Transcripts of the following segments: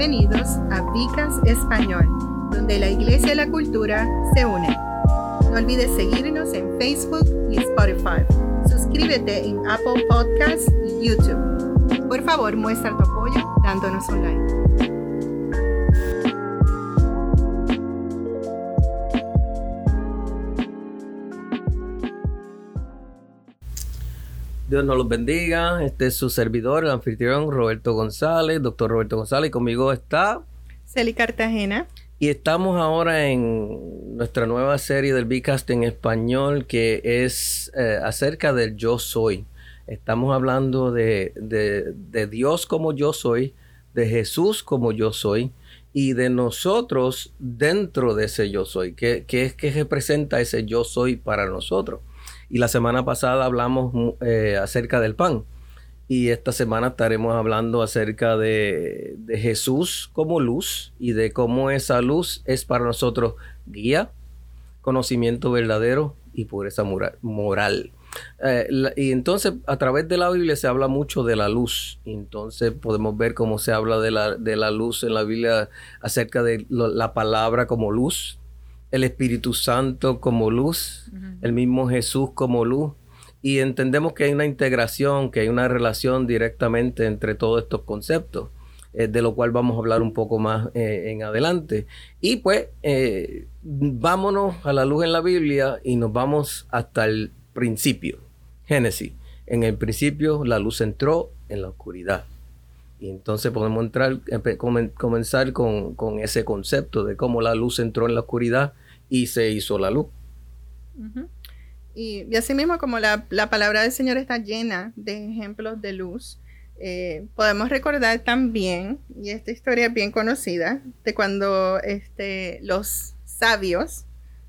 bienvenidos a Vicas Español, donde la iglesia y la cultura se unen. No olvides seguirnos en Facebook y Spotify. Suscríbete en Apple Podcasts y YouTube. Por favor, muestra tu apoyo dándonos un like. Dios nos los bendiga. Este es su servidor, el anfitrión Roberto González, doctor Roberto González. Y conmigo está Celi Cartagena. Y estamos ahora en nuestra nueva serie del Bcast en español que es eh, acerca del yo soy. Estamos hablando de, Dios como yo soy, de Jesús como yo soy y de nosotros dentro de ese yo soy. ¿Qué, qué es que representa ese yo soy para nosotros? Y la semana pasada hablamos eh, acerca del pan. Y esta semana estaremos hablando acerca de, Jesús como luz y de cómo esa luz es para nosotros guía, conocimiento verdadero y pureza moral. Eh, y entonces a través de la Biblia se habla mucho de la luz. Entonces podemos ver cómo se habla de la, de la luz en la Biblia acerca de la palabra como luz, el Espíritu Santo como luz, el mismo Jesús como luz. Y entendemos que hay una integración, que hay una relación directamente entre todos estos conceptos, eh, de lo cual vamos a hablar un poco más eh, en adelante. Y pues eh, vámonos a la luz en la Biblia y nos vamos hasta el principio, Génesis. En el principio la luz entró en la oscuridad. Y entonces podemos entrar, comenzar con, con, ese concepto de cómo la luz entró en la oscuridad y se hizo la luz. y, así mismo como la, palabra del Señor está llena de ejemplos de luz, eh, podemos recordar también, y esta historia es bien conocida, de cuando este, los sabios,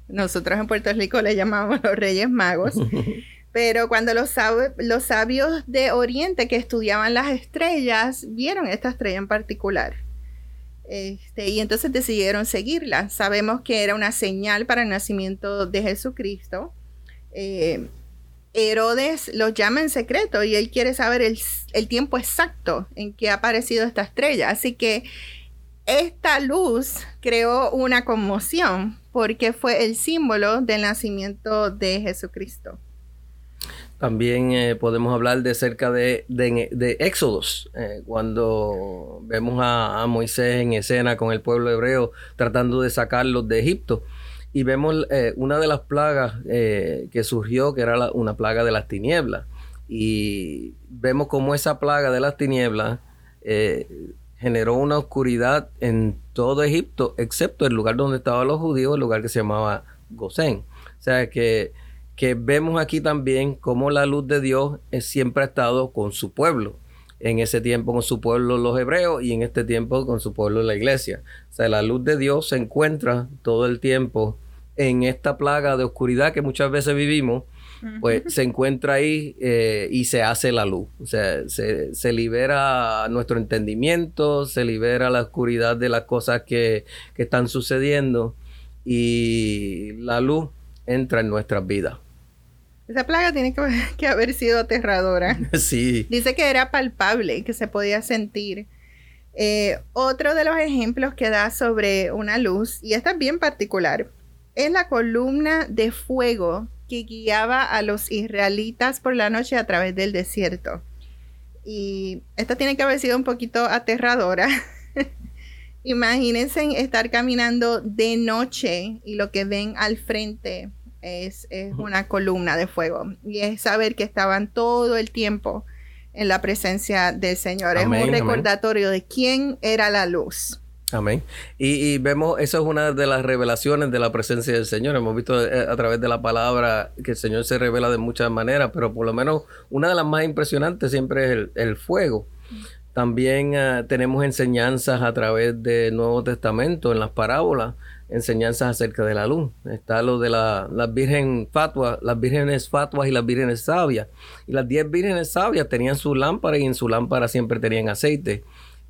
nosotros en Puerto Rico le llamamos los Reyes Magos, pero cuando los, sabios de Oriente que estudiaban las estrellas vieron esta estrella en particular este, y entonces decidieron seguirla. Sabemos que era una señal para el nacimiento de Jesucristo. Eh, Herodes los llama en secreto y él quiere saber el, el, tiempo exacto en que ha aparecido esta estrella. Así que esta luz creó una conmoción porque fue el símbolo del nacimiento de Jesucristo. También eh, podemos hablar de cerca de, de, Éxodos, eh, cuando vemos a, Moisés en escena con el pueblo hebreo tratando de sacarlos de Egipto. Y vemos eh, una de las plagas que surgió, que era una plaga de las tinieblas. Y vemos cómo esa plaga de las tinieblas generó una oscuridad en todo Egipto, excepto el lugar donde estaban los judíos, el lugar que se llamaba Gosén. O sea que que vemos aquí también cómo la luz de Dios siempre ha estado con su pueblo. En ese tiempo con su pueblo los hebreos y en este tiempo con su pueblo la iglesia. O sea, la luz de Dios se encuentra todo el tiempo en esta plaga de oscuridad que muchas veces vivimos, pues se encuentra ahí eh, y se hace la luz. O sea, se, se, libera nuestro entendimiento, se libera la oscuridad de las cosas que, que están sucediendo y la luz entra en nuestras vidas. Esa plaga tiene que, haber sido aterradora. Sí. Dice que era palpable y que se podía sentir. Eh, otro de los ejemplos que da sobre una luz, y esta es bien particular, es la columna de fuego que guiaba a los israelitas por la noche a través del desierto. Y esta tiene que haber sido un poquito aterradora. Imagínense estar caminando de noche y lo que ven al frente es, una columna de fuego y es saber que estaban todo el tiempo en la presencia del Señor. es un recordatorio de quién era la luz. Amén. Y, vemos, eso es una de las revelaciones de la presencia del Señor. Hemos visto eh, a, través de la palabra que el Señor se revela de muchas maneras, pero por lo menos una de las más impresionantes siempre es el, fuego. También ah, tenemos enseñanzas a través del Nuevo Testamento en las parábolas enseñanzas acerca de la luz. Está lo de la, virgen las vírgenes fatuas y las vírgenes sabias. Y las diez vírgenes sabias tenían su lámpara y en su lámpara siempre tenían aceite.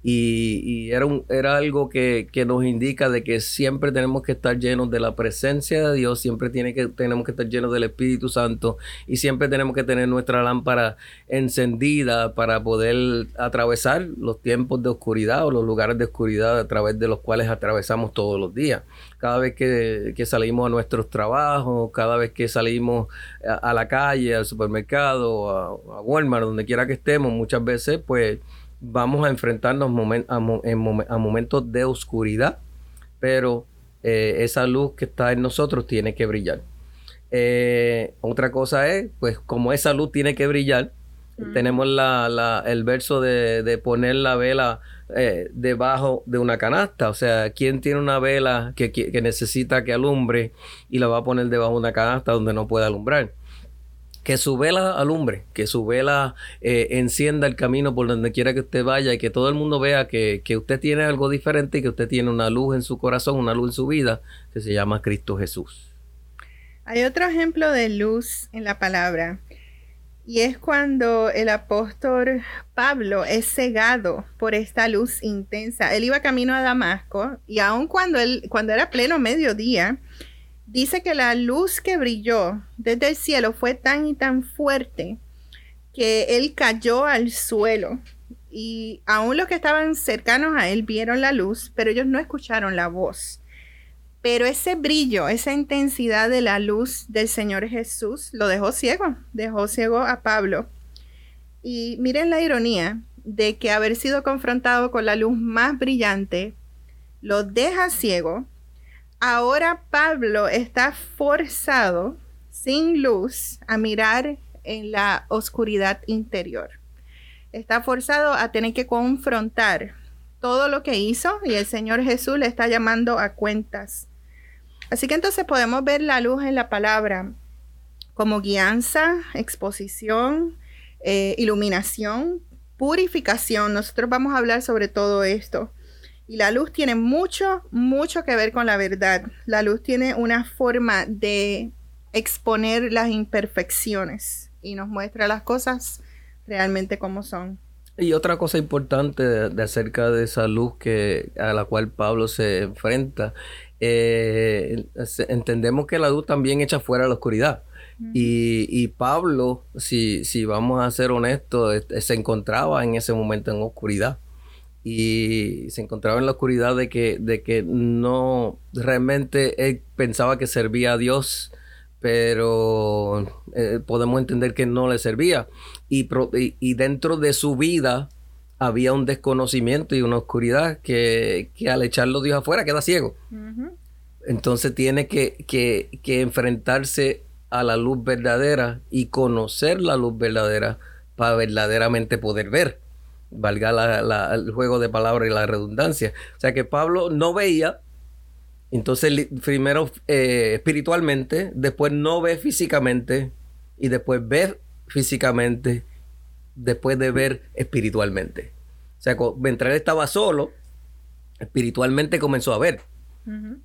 Y, era, un, era algo que, nos indica de que siempre tenemos que estar llenos de la presencia de Dios, siempre tiene que, tenemos que estar llenos del Espíritu Santo y siempre tenemos que tener nuestra lámpara encendida para poder atravesar los tiempos de oscuridad o los lugares de oscuridad a través de los cuales atravesamos todos los días. Cada vez que, salimos a nuestros trabajos, cada vez que salimos a, la calle, al supermercado, a, a Walmart, donde quiera que estemos, muchas veces pues vamos a enfrentarnos a, momentos de oscuridad, pero eh, esa luz que está en nosotros tiene que brillar. Eh, otra cosa es, pues como esa luz tiene que brillar, tenemos el verso de, poner la vela eh, debajo de una canasta. O sea, ¿quién tiene una vela que, que, necesita que alumbre y la va a poner debajo de una canasta donde no puede alumbrar? Que su vela alumbre, que su vela eh, encienda el camino por donde quiera que usted vaya y que todo el mundo vea que, usted tiene algo diferente y que usted tiene una luz en su corazón, una luz en su vida, que se llama Cristo Jesús. Hay otro ejemplo de luz en la palabra y es cuando el apóstol Pablo es cegado por esta luz intensa. Él iba camino a Damasco y aun cuando, cuando era pleno mediodía, Dice que la luz que brilló desde el cielo fue tan y tan fuerte que él cayó al suelo. Y aún los que estaban cercanos a él vieron la luz, pero ellos no escucharon la voz. Pero ese brillo, esa intensidad de la luz del Señor Jesús lo dejó ciego, dejó ciego a Pablo. Y miren la ironía de que haber sido confrontado con la luz más brillante lo deja ciego Ahora Pablo está forzado, sin luz, a mirar en la oscuridad interior. Está forzado a tener que confrontar todo lo que hizo y el Señor Jesús le está llamando a cuentas. Así que entonces podemos ver la luz en la palabra como guianza, exposición, eh, iluminación, purificación. Nosotros vamos a hablar sobre todo esto. Y la luz tiene mucho, mucho que ver con la verdad. La luz tiene una forma de exponer las imperfecciones y nos muestra las cosas realmente como son. Y otra cosa importante de, acerca de esa luz que, a la cual Pablo se enfrenta, eh, entendemos que la luz también echa fuera la oscuridad. y, y, Pablo, si, si vamos a ser honestos, se encontraba en ese momento en oscuridad y se encontraba en la oscuridad de que, de que no realmente él pensaba que servía a Dios, pero eh, podemos entender que no le servía. Y, y, dentro de su vida había un desconocimiento y una oscuridad que, al echarlo Dios afuera queda ciego. Entonces tiene que, que enfrentarse a la luz verdadera y conocer la luz verdadera para verdaderamente poder ver valga el juego de palabras y la redundancia. O sea que Pablo no veía, entonces primero eh, espiritualmente, después no ve físicamente y después ve físicamente, después de ver espiritualmente. O sea, mientras él estaba solo, espiritualmente comenzó a ver.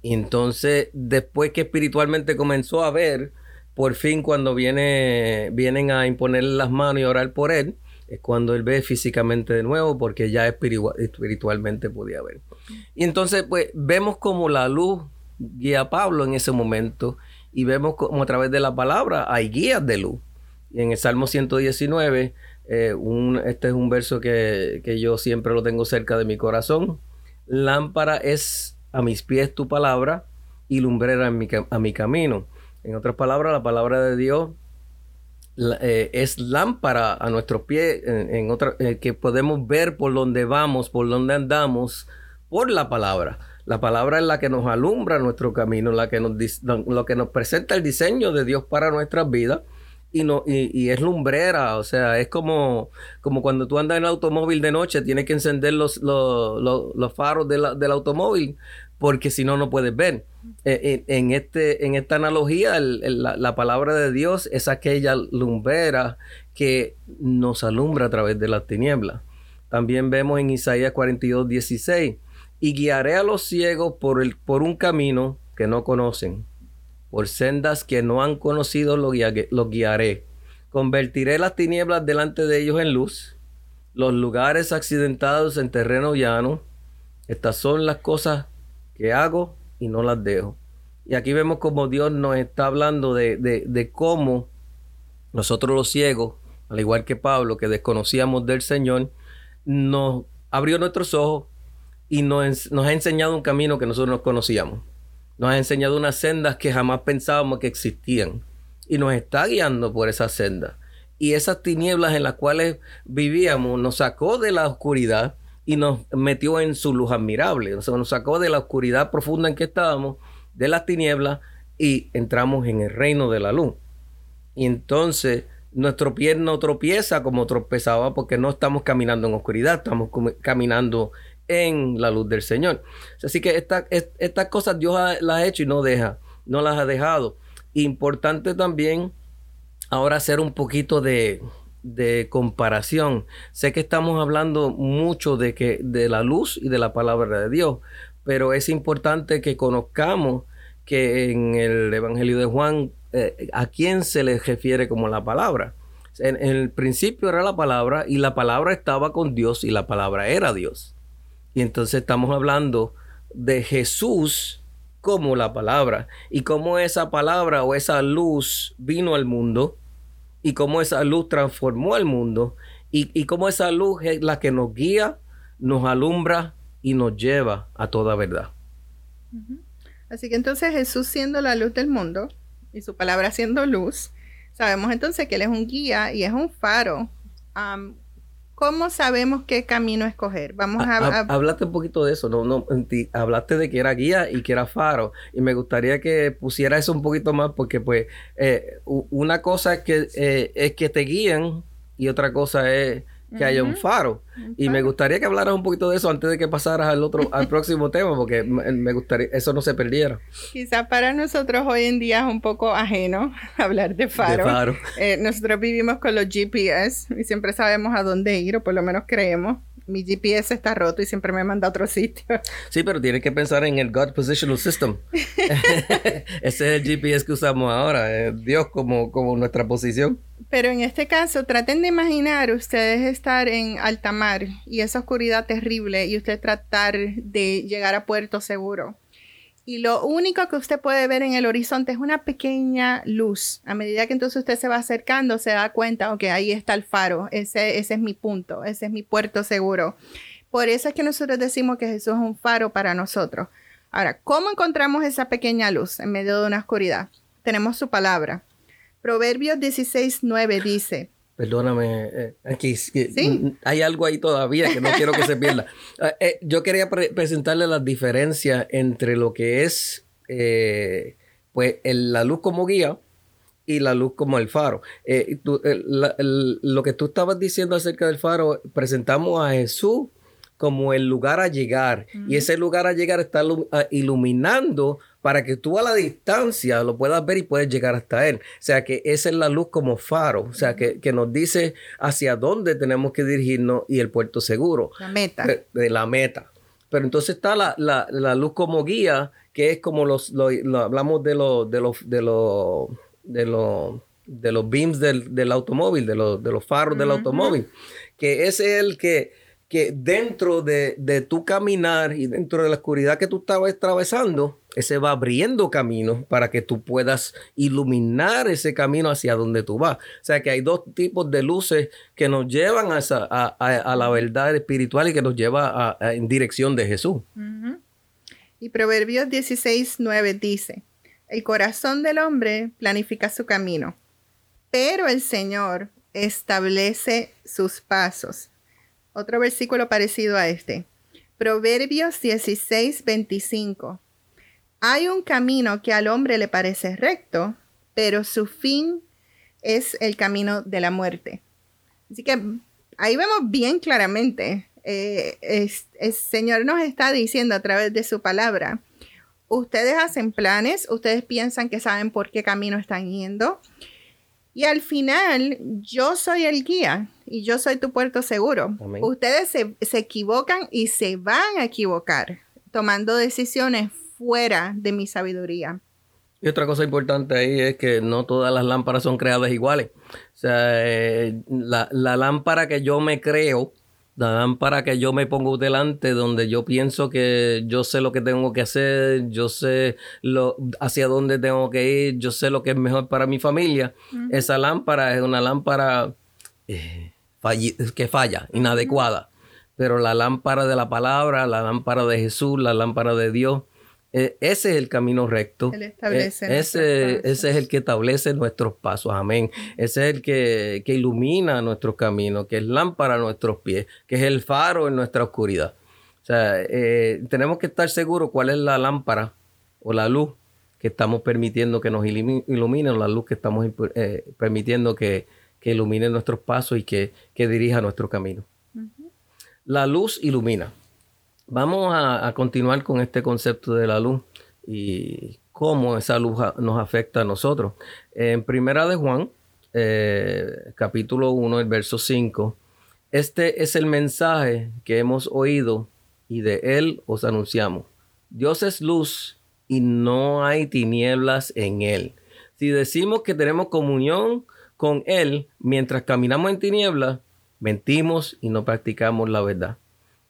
Y entonces, después que espiritualmente comenzó a ver, por fin cuando viene, vienen a imponerle las manos y orar por él, es cuando él ve físicamente de nuevo porque ya espiritualmente podía ver. Y entonces pues vemos como la luz guía a Pablo en ese momento y vemos como a través de la palabra hay guías de luz. Y en el Salmo 119, eh, un, este es un verso que, yo siempre lo tengo cerca de mi corazón. Lámpara es a mis pies tu palabra y lumbrera a mi camino. En otras palabras, la palabra de Dios eh, es lámpara a nuestros pies, en, otra, eh, que podemos ver por donde vamos, por donde andamos, por la palabra. La palabra es la que nos alumbra nuestro camino, la que nos, lo que nos presenta el diseño de Dios para nuestras vidas. Y, no, y, es lumbrera, o sea, es como, como cuando tú andas en automóvil de noche, tienes que encender los, los, faros del automóvil, porque si no, no puedes ver. Eh, en, este, en esta analogía, la, palabra de Dios es aquella lumbrera que nos alumbra a través de las tinieblas. También vemos en Isaías 42, 16, y guiaré a los ciegos por, el, por un camino que no conocen, por sendas que no han conocido los, los guiaré. Convertiré las tinieblas delante de ellos en luz los lugares accidentados en terreno llano. Estas son las cosas que hago y no las dejo. Y aquí vemos como Dios nos está hablando de, de cómo nosotros los ciegos, al igual que Pablo, que desconocíamos del Señor, nos abrió nuestros ojos y nos, ha enseñado un camino que nosotros no conocíamos. Nos ha enseñado unas sendas que jamás pensábamos que existían. Y nos está guiando por esas sendas. Y esas tinieblas en las cuales vivíamos nos sacó de la oscuridad y nos metió en su luz admirable. O nos sacó de la oscuridad profunda en que estábamos, de las tinieblas, y entramos en el reino de la luz. Y entonces nuestro pie no tropieza como tropezaba porque no estamos caminando en oscuridad, estamos caminando en la luz del Señor. Así que estas cosas Dios las ha hecho y no deja, no las ha dejado. Importante también ahora hacer un poquito de, de comparación. Sé que estamos hablando mucho de que de la luz y de la palabra de Dios, pero es importante que conozcamos que en el Evangelio de Juan eh, a quién se le refiere como la palabra. En, el principio era la palabra y la palabra estaba con Dios y la palabra era Dios. Y entonces estamos hablando de Jesús como la palabra y cómo esa palabra o esa luz vino al mundo y cómo esa luz transformó al mundo y, y cómo esa luz es la que nos guía, nos alumbra y nos lleva a toda verdad. Así que entonces Jesús siendo la luz del mundo, y su palabra siendo luz, sabemos entonces que Él es un guía y es un faro. ¿Cómo sabemos qué camino escoger? Vamos a, Hablaste un poquito de eso, no, no, hablaste de que era guía y que era faro, y me gustaría que pusiera eso un poquito más, porque pues eh, una cosa es que, eh, es que te guían y otra cosa es que haya un faro. Y me gustaría que hablaras un poquito de eso antes de que pasaras al otro, al próximo tema, porque me gustaría, eso no se perdiera. Quizás para nosotros hoy en día es un poco ajeno hablar de faro. De faro. Eh, nosotros vivimos con los GPS y siempre sabemos a dónde ir, o por lo menos creemos mi GPS está roto y siempre me manda a otro sitio. Sí, pero tienes que pensar en el God Positional System. Ese es el GPS que usamos ahora, eh, Dios como, como nuestra posición. Pero en este caso, traten de imaginar ustedes estar en alta mar y esa oscuridad terrible y usted tratar de llegar a puerto seguro y lo único que usted puede ver en el horizonte es una pequeña luz. A medida que entonces usted se va acercando, se da cuenta, ok, ahí está el faro, ese, ese es mi punto, ese es mi puerto seguro. Por eso es que nosotros decimos que Jesús es un faro para nosotros. Ahora, ¿cómo encontramos esa pequeña luz en medio de una oscuridad? Tenemos su palabra. Proverbios 16, 9 dice, Perdóname, eh, aquí hay algo ahí todavía que no quiero que se pierda. Ah, eh, yo quería presentarle las diferencias entre lo que es eh, pues la luz como guía y la luz como el faro. lo que tú estabas diciendo acerca del faro, presentamos a Jesús como el lugar a llegar. Y ese lugar a llegar está ah, iluminando para que tú a la distancia lo puedas ver y puedes llegar hasta él. O sea que esa es la luz como faro, o sea que, nos dice hacia dónde tenemos que dirigirnos y el puerto seguro. La meta. De, la meta. Pero entonces está la, luz como guía, que es como los, hablamos de los, de los, de los, de los, de los beams del, automóvil, de los, de los faros del automóvil, que es el que que dentro de, de, tu caminar y dentro de la oscuridad que tú estabas atravesando, ese va abriendo camino para que tú puedas iluminar ese camino hacia donde tú vas. O sea que hay dos tipos de luces que nos llevan a, la verdad espiritual y que nos lleva en dirección de Jesús. Y Proverbios 16, 9 dice, el corazón del hombre planifica su camino, pero el Señor establece sus pasos. Otro versículo parecido a este. Proverbios 16, 25. Hay un camino que al hombre le parece recto, pero su fin es el camino de la muerte. Así que ahí vemos bien claramente, eh, el Señor nos está diciendo a través de su palabra, ustedes hacen planes, ustedes piensan que saben por qué camino están yendo, y al final, yo soy el guía y yo soy tu puerto seguro. Ustedes se, equivocan y se van a equivocar tomando decisiones fuera de mi sabiduría. Y otra cosa importante ahí es que no todas las lámparas son creadas iguales. O sea, eh, la, lámpara que yo me creo La lámpara que yo me pongo delante, donde yo pienso que yo sé lo que tengo que hacer, yo sé lo, hacia dónde tengo que ir, yo sé lo que es mejor para mi familia. Esa lámpara es una lámpara eh, que falla, inadecuada. Pero la lámpara de la palabra, la lámpara de Jesús, la lámpara de Dios, e, ese es el camino recto. E, ese, ese es el que establece nuestros pasos. Amén. Ese es el que, ilumina nuestro camino, que es lámpara a nuestros pies, que es el faro en nuestra oscuridad. O sea, eh, tenemos que estar seguros cuál es la lámpara o la luz que estamos permitiendo que nos ilumine, o la luz que estamos eh, permitiendo que, ilumine nuestros pasos y que, dirija nuestro camino. La luz ilumina. Vamos a, continuar con este concepto de la luz y cómo esa luz nos afecta a nosotros. En Primera de Juan, eh, capítulo 1, el verso 5, este es el mensaje que hemos oído y de él os anunciamos. Dios es luz y no hay tinieblas en él. Si decimos que tenemos comunión con él mientras caminamos en tinieblas, mentimos y no practicamos la verdad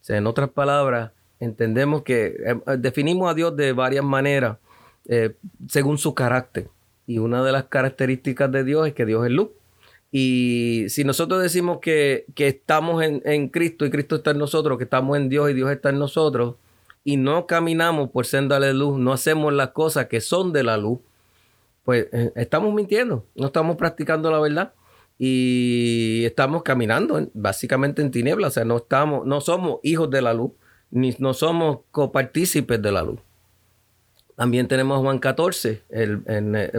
sea, en otras palabras, entendemos que eh, definimos a Dios de varias maneras eh, según su carácter. Y una de las características de Dios es que Dios es luz. Y si nosotros decimos que, estamos en, Cristo y Cristo está en nosotros, que estamos en Dios y Dios está en nosotros, y no caminamos por senda de luz, no hacemos las cosas que son de la luz, pues eh, estamos mintiendo, no estamos practicando la verdad y estamos caminando básicamente en tinieblas, o sea, no estamos, no somos hijos de la luz, ni no somos copartícipes de la luz. También tenemos Juan 14, el,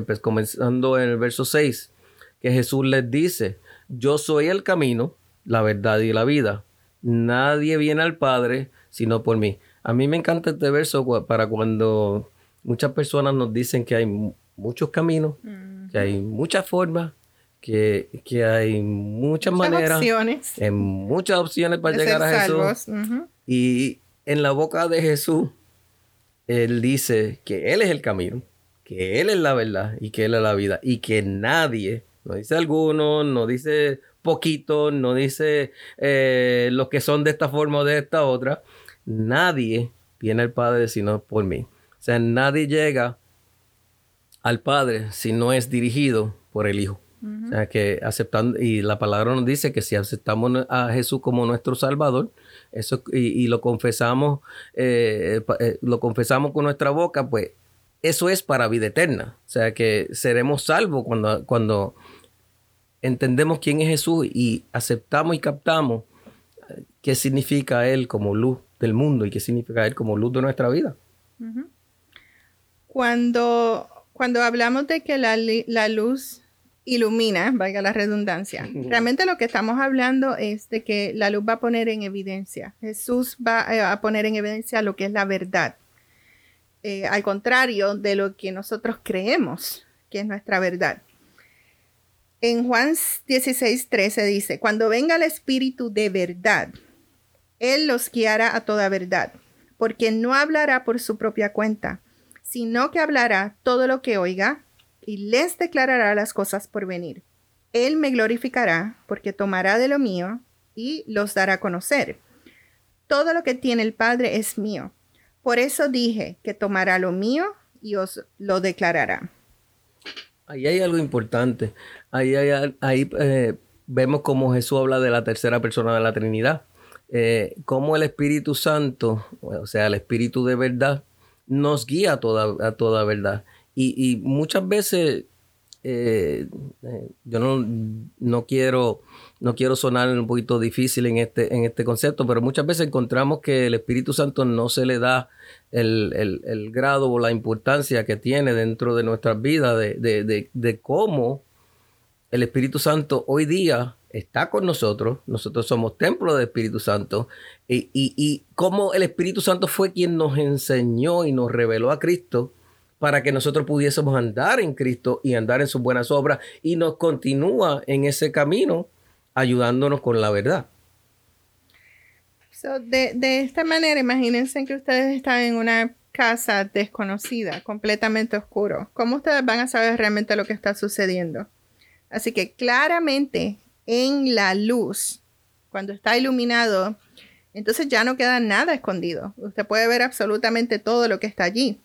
pues, comenzando en el verso 6, que Jesús les dice, yo soy el camino, la verdad y la vida. Nadie viene al Padre sino por mí. A mí me encanta este verso para cuando muchas personas nos dicen que hay muchos caminos, que hay muchas formas, que, hay muchas, maneras, opciones. En muchas opciones para llegar a Jesús. Y en la boca de Jesús, Él dice que Él es el camino, que Él es la verdad y que Él es la vida. Y que nadie, no dice alguno, no dice poquito, no dice eh, los que son de esta forma o de esta otra, nadie viene al Padre sino por mí. O sea, nadie llega al Padre si no es dirigido por el Hijo. O sea, que aceptando, y la palabra nos dice que si aceptamos a Jesús como nuestro Salvador, eso, y, lo confesamos, eh, eh, lo confesamos con nuestra boca, pues eso es para vida eterna. O sea, que seremos salvos cuando, cuando entendemos quién es Jesús y aceptamos y captamos eh, qué significa Él como luz del mundo y qué significa Él como luz de nuestra vida. Cuando, cuando hablamos de que la, la luz ilumina, valga la redundancia. Realmente lo que estamos hablando es de que la luz va a poner en evidencia, Jesús va eh, a poner en evidencia lo que es la verdad, eh, al contrario de lo que nosotros creemos que es nuestra verdad. En Juan 16, 13 dice, cuando venga el Espíritu de verdad, Él los guiará a toda verdad, porque no hablará por su propia cuenta, sino que hablará todo lo que oiga y les declarará las cosas por venir. Él me glorificará porque tomará de lo mío y los dará a conocer. Todo lo que tiene el Padre es mío. Por eso dije que tomará lo mío y os lo declarará. Ahí hay algo importante. Ahí, ahí eh, vemos cómo Jesús habla de la tercera persona de la Trinidad. Eh, cómo el Espíritu Santo, o sea, el Espíritu de verdad, nos guía a toda, a toda verdad. Y, muchas veces eh, eh, yo no, no, quiero, no quiero sonar un poquito difícil en este, en este concepto, pero muchas veces encontramos que el Espíritu Santo no se le da el, grado o la importancia que tiene dentro de nuestras vidas, de, cómo el Espíritu Santo hoy día está con nosotros, nosotros somos templo del Espíritu Santo, y, y, y cómo el Espíritu Santo fue quien nos enseñó y nos reveló a Cristo para que nosotros pudiésemos andar en Cristo y andar en sus buenas obras y nos continúa en ese camino ayudándonos con la verdad. de, esta manera, imagínense que ustedes están en una casa desconocida, completamente oscuro. ¿Cómo ustedes van a saber realmente lo que está sucediendo? Así que claramente en la luz cuando está iluminado, entonces ya no queda nada escondido. Usted puede ver absolutamente todo lo que está allí.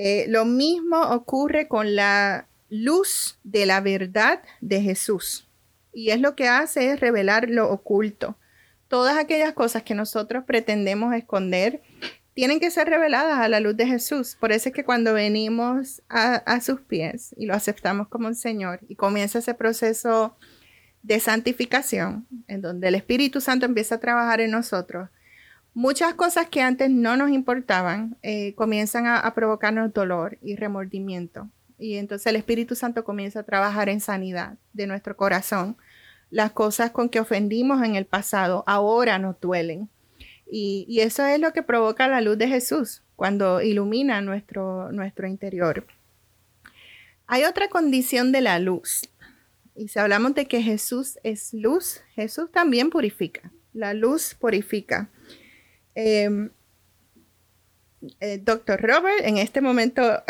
Eh, lo mismo ocurre con la luz de la verdad de Jesús. Y es lo que hace es revelar lo oculto. Todas aquellas cosas que nosotros pretendemos esconder tienen que ser reveladas a la luz de Jesús. Por eso es que cuando venimos a, a sus pies y lo aceptamos como un Señor y comienza ese proceso de santificación, en donde el Espíritu Santo empieza a trabajar en nosotros, muchas cosas que antes no nos importaban eh, comienzan a, provocarnos dolor y remordimiento. Y entonces el Espíritu Santo comienza a trabajar en sanidad de nuestro corazón. Las cosas con que ofendimos en el pasado ahora nos duelen. Y, y eso es lo que provoca la luz de Jesús cuando ilumina nuestro, nuestro interior. Hay otra condición de la luz y si hablamos de que Jesús es luz, Jesús también purifica. La luz purifica. Em, eh, doctor Robert, en este momento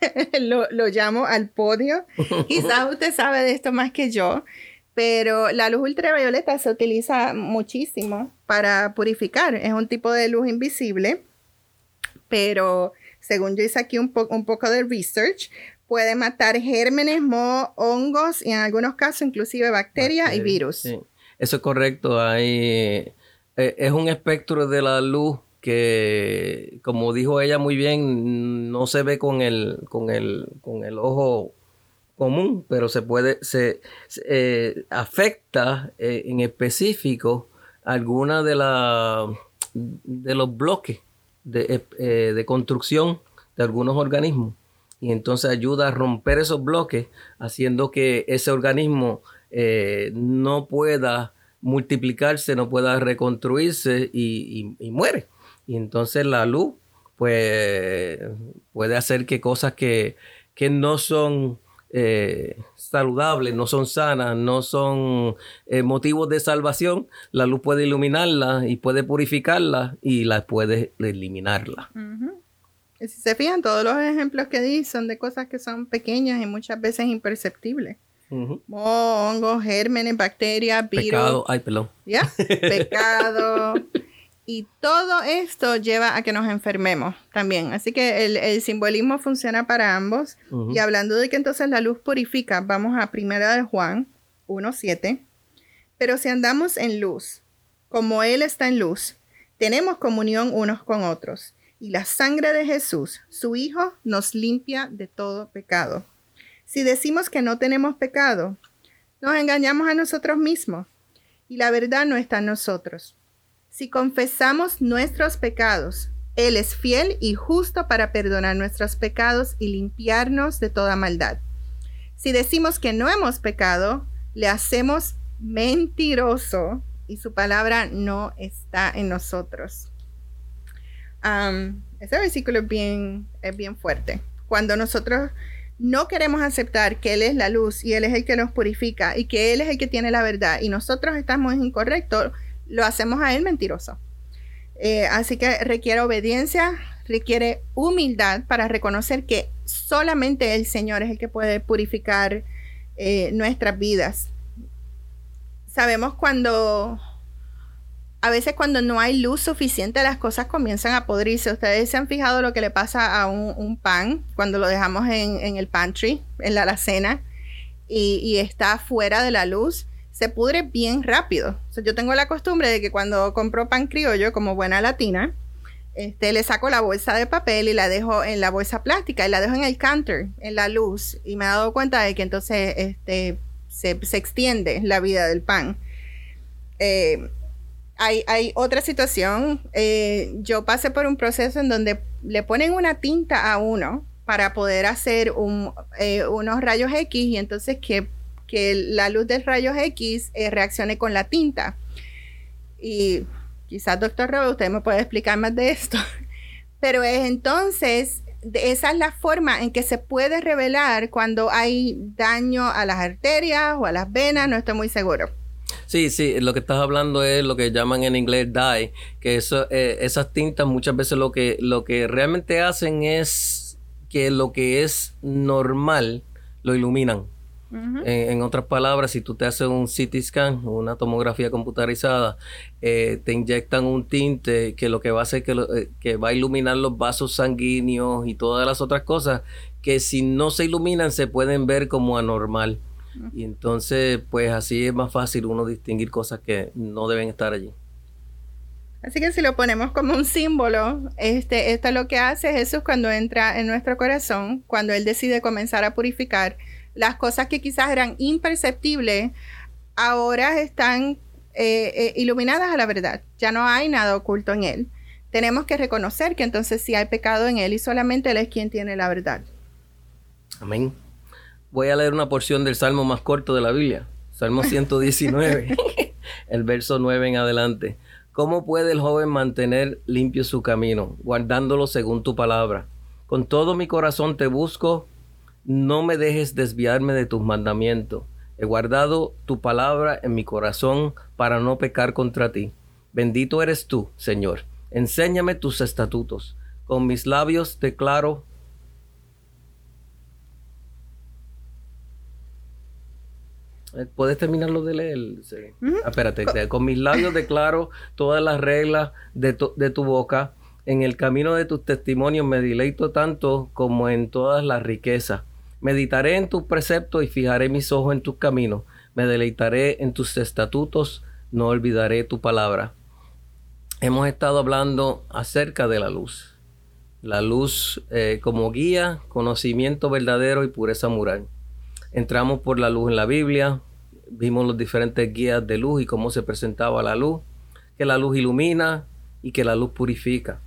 lo, lo, llamo al podio. Quizás usted sabe de esto más que yo, pero la luz ultravioleta se utiliza muchísimo para purificar. Es un tipo de luz invisible, pero según yo hice aquí un, un poco de research, puede matar gérmenes, moho, hongos y en algunos casos inclusive bacterias y virus. Eso es correcto. Hay, eh, es un espectro de la luz que, como dijo ella muy bien, no se ve con el, con el, con el ojo común, pero se puede, se, eh, afecta eh, en específico alguna de la de los bloques de, de construcción de algunos organismos. Y entonces ayuda a romper esos bloques, haciendo que ese organismo no pueda multiplicarse, no pueda reconstruirse y, muere. Y entonces la luz, pues, puede hacer que cosas que, no son eh, saludables, no son sanas, no son eh, motivos de salvación, la luz puede iluminarla y puede purificarla y la puede eliminarla. Si se fijan, todos los ejemplos que di son de cosas que son pequeñas y muchas veces imperceptibles. Hongos, gérmenes, bacterias, virus. Pecado, ay, perdón. ¿Ya? Pecado. y todo esto lleva a que nos enfermemos también. Así que el, simbolismo funciona para ambos. Y hablando de que entonces la luz purifica, vamos a Primera de Juan 1.7. Pero si andamos en luz, como Él está en luz, tenemos comunión unos con otros y la sangre de Jesús, su Hijo, nos limpia de todo pecado. Si decimos que no tenemos pecado, nos engañamos a nosotros mismos y la verdad no está en nosotros. Si confesamos nuestros pecados, Él es fiel y justo para perdonar nuestros pecados y limpiarnos de toda maldad. Si decimos que no hemos pecado, le hacemos mentiroso y su palabra no está en nosotros ese versículo es bien, es bien fuerte. Cuando nosotros no queremos aceptar que Él es la luz y Él es el que nos purifica y que Él es el que tiene la verdad y nosotros estamos incorrectos, lo hacemos a Él mentiroso. Eh, así que requiere obediencia, requiere humildad para reconocer que solamente el Señor es el que puede purificar eh, nuestras vidas. Sabemos cuando a veces cuando no hay luz suficiente las cosas comienzan a podrirse. Ustedes se han fijado lo que le pasa a un, pan cuando lo dejamos en, el pantry, en la alacena, y, está fuera de la luz, se pudre bien rápido. yo tengo la costumbre de que cuando compro pan criollo como buena latina, este, le saco la bolsa de papel y la dejo en la bolsa plástica y la dejo en el counter, en la luz, y me he dado cuenta de que entonces este, se, extiende la vida del pan. Eh, hay, otra situación. Eh, yo pasé por un proceso en donde le ponen una tinta a uno para poder hacer eh, unos rayos X y entonces que, la luz de rayos X eh, reaccione con la tinta. Y quizás, doctor Robo, usted me puede explicar más de esto. Pero es entonces, esa es la forma en que se puede revelar cuando hay daño a las arterias o a las venas, no estoy muy seguro. Sí, sí, lo que estás hablando es lo que llaman en inglés dye, que eso, eh, esas tintas muchas veces lo que, lo que realmente hacen es que lo que es normal lo iluminan. en, otras palabras, si tú te haces un CT scan, una tomografía computarizada, eh, te inyectan un tinte que lo que va a hacer que, eh, que va a iluminar los vasos sanguíneos y todas las otras cosas que si no se iluminan se pueden ver como anormal. Y entonces, pues así es más fácil uno distinguir cosas que no deben estar allí. Así que si lo ponemos como un símbolo, este, esto es lo que hace Jesús cuando entra en nuestro corazón, cuando Él decide comenzar a purificar. Las cosas que quizás eran imperceptibles, ahora están eh, eh, iluminadas a la verdad. Ya no hay nada oculto en Él. Tenemos que reconocer que entonces sí hay pecado en Él y solamente Él es quien tiene la verdad. Amén. Voy a leer una porción del Salmo más corto de la Biblia, Salmo 119, el verso 9 en adelante. ¿Cómo puede el joven mantener limpio su camino, guardándolo según tu palabra? Con todo mi corazón te busco, no me dejes desviarme de tus mandamientos. He guardado tu palabra en mi corazón para no pecar contra ti. Bendito eres tú, Señor. Enséñame tus estatutos. Con mis labios declaro ¿Puedes terminarlo de leer? Ah, espérate, con mis labios declaro todas las reglas de, de, tu boca. En el camino de tus testimonios me deleito tanto como en todas las riquezas. Meditaré en tus preceptos y fijaré mis ojos en tus caminos. Me deleitaré en tus estatutos, no olvidaré tu palabra. Hemos estado hablando acerca de la luz. La luz eh, como guía, conocimiento verdadero y pureza moral entramos por la luz en la Biblia, vimos los diferentes guías de luz y cómo se presentaba la luz, que la luz ilumina y que la luz purifica.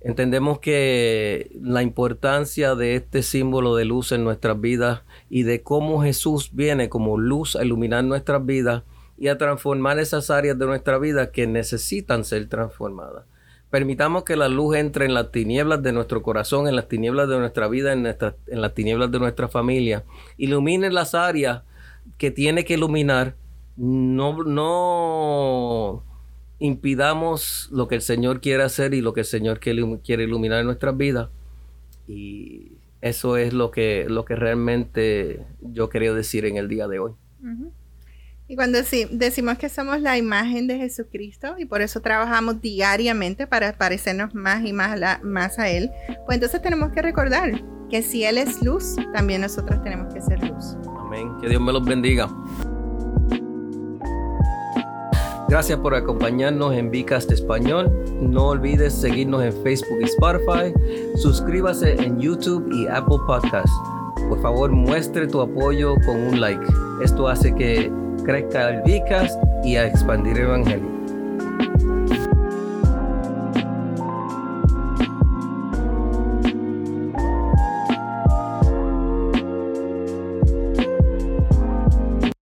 Entendemos que la importancia de este símbolo de luz en nuestras vidas y de cómo Jesús viene como luz a iluminar nuestras vidas y a transformar esas áreas de nuestra vida que necesitan ser transformadas. Permitamos que la luz entre en las tinieblas de nuestro corazón, en las tinieblas de nuestra vida, en, en las tinieblas de nuestra familia. Ilumine las áreas que tiene que iluminar. No, no impidamos lo que el Señor quiere hacer y lo que el Señor quiere iluminar en nuestras vidas. Y eso es lo que, lo que realmente yo quería decir en el día de hoy. Y cuando decimos que somos la imagen de Jesucristo y por eso trabajamos diariamente para parecernos más y más, más a Él, pues entonces tenemos que recordar que si Él es luz, también nosotros tenemos que ser luz. Amén. Que Dios me los bendiga. Gracias por acompañarnos en Vicast Español. No olvides seguirnos en Facebook y Spotify. Suscríbase en YouTube y Apple Podcasts. Por favor, muestre tu apoyo con un like. Esto hace que crezca el Vicas y a expandir el Evangelio.